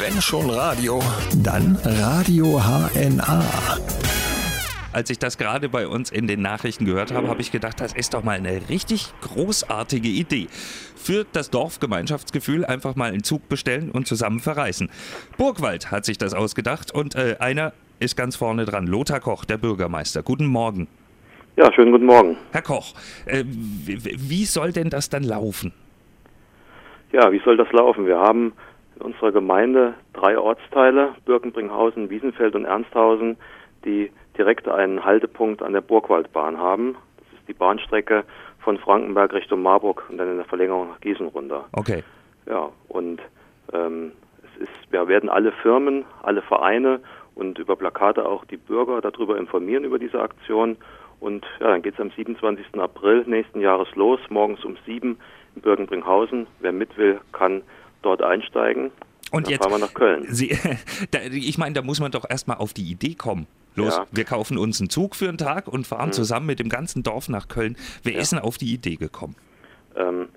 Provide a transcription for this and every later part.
Wenn schon Radio, dann Radio HNA. Als ich das gerade bei uns in den Nachrichten gehört habe, habe ich gedacht, das ist doch mal eine richtig großartige Idee. Für das Dorfgemeinschaftsgefühl einfach mal einen Zug bestellen und zusammen verreisen. Burgwald hat sich das ausgedacht und äh, einer ist ganz vorne dran. Lothar Koch, der Bürgermeister. Guten Morgen. Ja, schönen guten Morgen. Herr Koch, äh, wie soll denn das dann laufen? Ja, wie soll das laufen? Wir haben in unserer Gemeinde drei Ortsteile, Birkenbringhausen, Wiesenfeld und Ernsthausen, die direkt einen Haltepunkt an der Burgwaldbahn haben. Das ist die Bahnstrecke von Frankenberg Richtung Marburg und dann in der Verlängerung nach Gießen runter. Okay. Ja, und ähm, es ist, wir werden alle Firmen, alle Vereine und über Plakate auch die Bürger darüber informieren über diese Aktion. Und ja, dann geht es am 27. April nächsten Jahres los, morgens um sieben in Birkenbringhausen. Wer mit will, kann dort einsteigen. Und dann jetzt fahren wir nach Köln. Sie, da, ich meine, da muss man doch erstmal auf die Idee kommen. Los, ja. wir kaufen uns einen Zug für einen Tag und fahren mhm. zusammen mit dem ganzen Dorf nach Köln. Wer ja. ist denn auf die Idee gekommen? Ähm,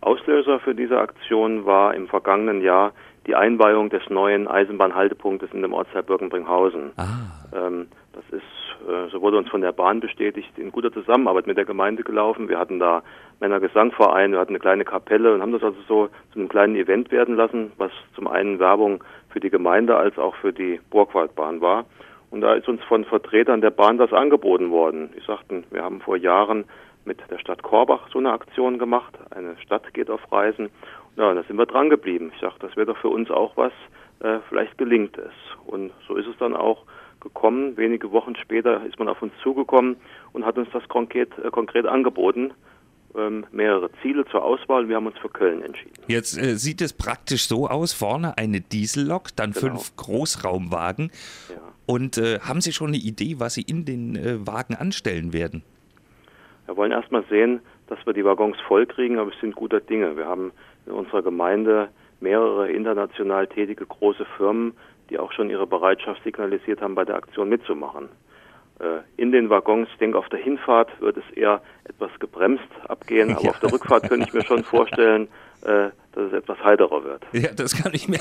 Auslöser für diese Aktion war im vergangenen Jahr die Einweihung des neuen Eisenbahnhaltepunktes in dem Ortsteil Birkenbringhausen. Ah. Ähm, das ist, äh, so wurde uns von der Bahn bestätigt, in guter Zusammenarbeit mit der Gemeinde gelaufen. Wir hatten da Männergesangverein, wir hatten eine kleine Kapelle und haben das also so zu einem kleinen Event werden lassen, was zum einen Werbung für die Gemeinde als auch für die Burgwaldbahn war. Und da ist uns von Vertretern der Bahn das angeboten worden. Die sagten, wir haben vor Jahren mit der Stadt Korbach so eine Aktion gemacht. Eine Stadt geht auf Reisen. Ja, da sind wir dran geblieben. Ich sagte, das wäre doch für uns auch was, äh, vielleicht gelingt es. Und so ist es dann auch gekommen. Wenige Wochen später ist man auf uns zugekommen und hat uns das konkret, äh, konkret angeboten. Ähm, mehrere Ziele zur Auswahl. Wir haben uns für Köln entschieden. Jetzt äh, sieht es praktisch so aus: vorne eine Diesellok, dann genau. fünf Großraumwagen. Ja. Und äh, haben Sie schon eine Idee, was Sie in den äh, Wagen anstellen werden? Wir wollen erstmal sehen, dass wir die Waggons voll kriegen, aber es sind guter Dinge. Wir haben in unserer Gemeinde mehrere international tätige große Firmen, die auch schon ihre Bereitschaft signalisiert haben, bei der Aktion mitzumachen. Äh, in den Waggons, ich denke, auf der Hinfahrt wird es eher etwas gebremst abgehen, aber ja. auf der Rückfahrt könnte ich mir schon vorstellen, äh, dass es etwas heiterer wird. Ja, das kann ich mir.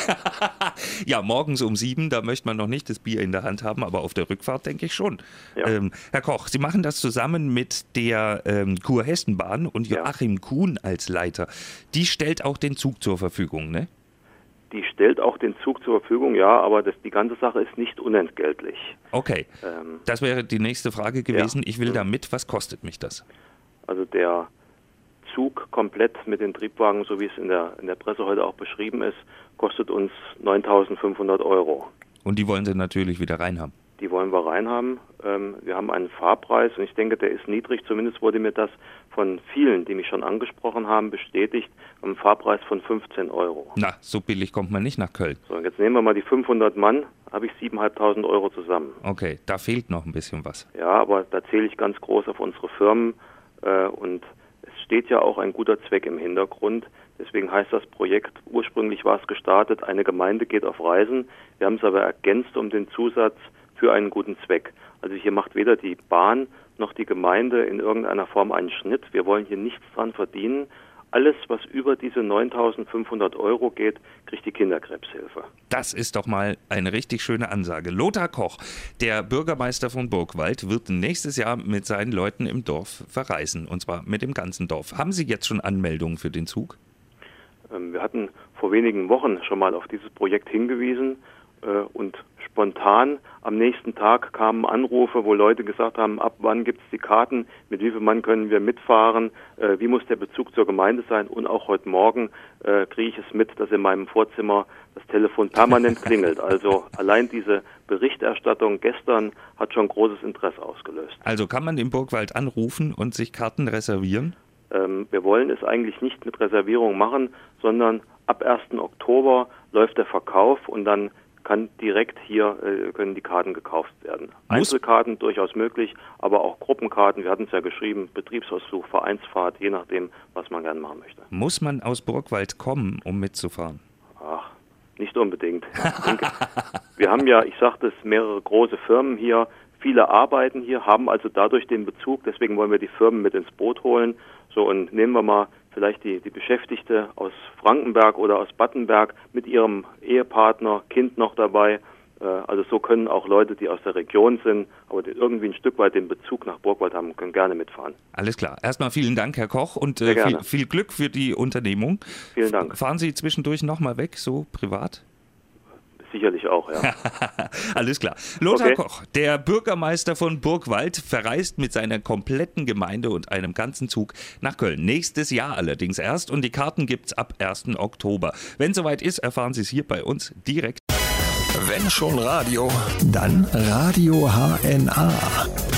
ja, morgens um sieben, da möchte man noch nicht das Bier in der Hand haben, aber auf der Rückfahrt denke ich schon. Ja. Ähm, Herr Koch, Sie machen das zusammen mit der ähm, Kurhessenbahn und Joachim ja. Kuhn als Leiter. Die stellt auch den Zug zur Verfügung, ne? Die stellt auch den Zug zur Verfügung, ja, aber das, die ganze Sache ist nicht unentgeltlich. Okay. Ähm, das wäre die nächste Frage gewesen. Ja. Ich will da mit. Was kostet mich das? Also der Zug komplett mit den Triebwagen, so wie es in der, in der Presse heute auch beschrieben ist, kostet uns 9.500 Euro. Und die wollen Sie natürlich wieder reinhaben? Die wollen wir reinhaben. Ähm, wir haben einen Fahrpreis und ich denke, der ist niedrig. Zumindest wurde mir das von vielen, die mich schon angesprochen haben, bestätigt. Einen Fahrpreis von 15 Euro. Na, so billig kommt man nicht nach Köln. So, jetzt nehmen wir mal die 500 Mann, habe ich 7.500 Euro zusammen. Okay, da fehlt noch ein bisschen was. Ja, aber da zähle ich ganz groß auf unsere Firmen äh, und steht ja auch ein guter Zweck im Hintergrund. Deswegen heißt das Projekt, ursprünglich war es gestartet, eine Gemeinde geht auf Reisen. Wir haben es aber ergänzt um den Zusatz für einen guten Zweck. Also hier macht weder die Bahn noch die Gemeinde in irgendeiner Form einen Schnitt. Wir wollen hier nichts dran verdienen, alles, was über diese 9.500 Euro geht, kriegt die Kinderkrebshilfe. Das ist doch mal eine richtig schöne Ansage. Lothar Koch, der Bürgermeister von Burgwald, wird nächstes Jahr mit seinen Leuten im Dorf verreisen. Und zwar mit dem ganzen Dorf. Haben Sie jetzt schon Anmeldungen für den Zug? Ähm, wir hatten vor wenigen Wochen schon mal auf dieses Projekt hingewiesen äh, und spontan am nächsten Tag kamen Anrufe, wo Leute gesagt haben, ab wann gibt es die Karten, mit wie viel Mann können wir mitfahren, äh, wie muss der Bezug zur Gemeinde sein und auch heute Morgen äh, kriege ich es mit, dass in meinem Vorzimmer das Telefon permanent klingelt. Also allein diese Berichterstattung gestern hat schon großes Interesse ausgelöst. Also kann man den Burgwald anrufen und sich Karten reservieren? Ähm, wir wollen es eigentlich nicht mit Reservierung machen, sondern ab 1. Oktober läuft der Verkauf und dann kann direkt hier äh, können die Karten gekauft werden. Einzelkarten durchaus möglich, aber auch Gruppenkarten. Wir hatten es ja geschrieben, Betriebsausflug, Vereinsfahrt, je nachdem, was man gerne machen möchte. Muss man aus Burgwald kommen, um mitzufahren? Ach, nicht unbedingt. denke, wir haben ja, ich sagte es, mehrere große Firmen hier. Viele arbeiten hier, haben also dadurch den Bezug. Deswegen wollen wir die Firmen mit ins Boot holen. So und nehmen wir mal vielleicht die, die Beschäftigte aus Frankenberg oder aus Battenberg mit ihrem Ehepartner, Kind noch dabei. Äh, also so können auch Leute, die aus der Region sind, aber irgendwie ein Stück weit den Bezug nach Burgwald haben, können gerne mitfahren. Alles klar. Erstmal vielen Dank, Herr Koch, und äh, viel, viel, Glück für die Unternehmung. Vielen Dank. Fahren Sie zwischendurch nochmal weg, so privat? Sicherlich auch, ja. Alles klar. Lothar okay. Koch, der Bürgermeister von Burgwald, verreist mit seiner kompletten Gemeinde und einem ganzen Zug nach Köln. Nächstes Jahr allerdings erst und die Karten gibt es ab 1. Oktober. Wenn soweit ist, erfahren Sie es hier bei uns direkt. Wenn schon Radio, dann Radio HNA.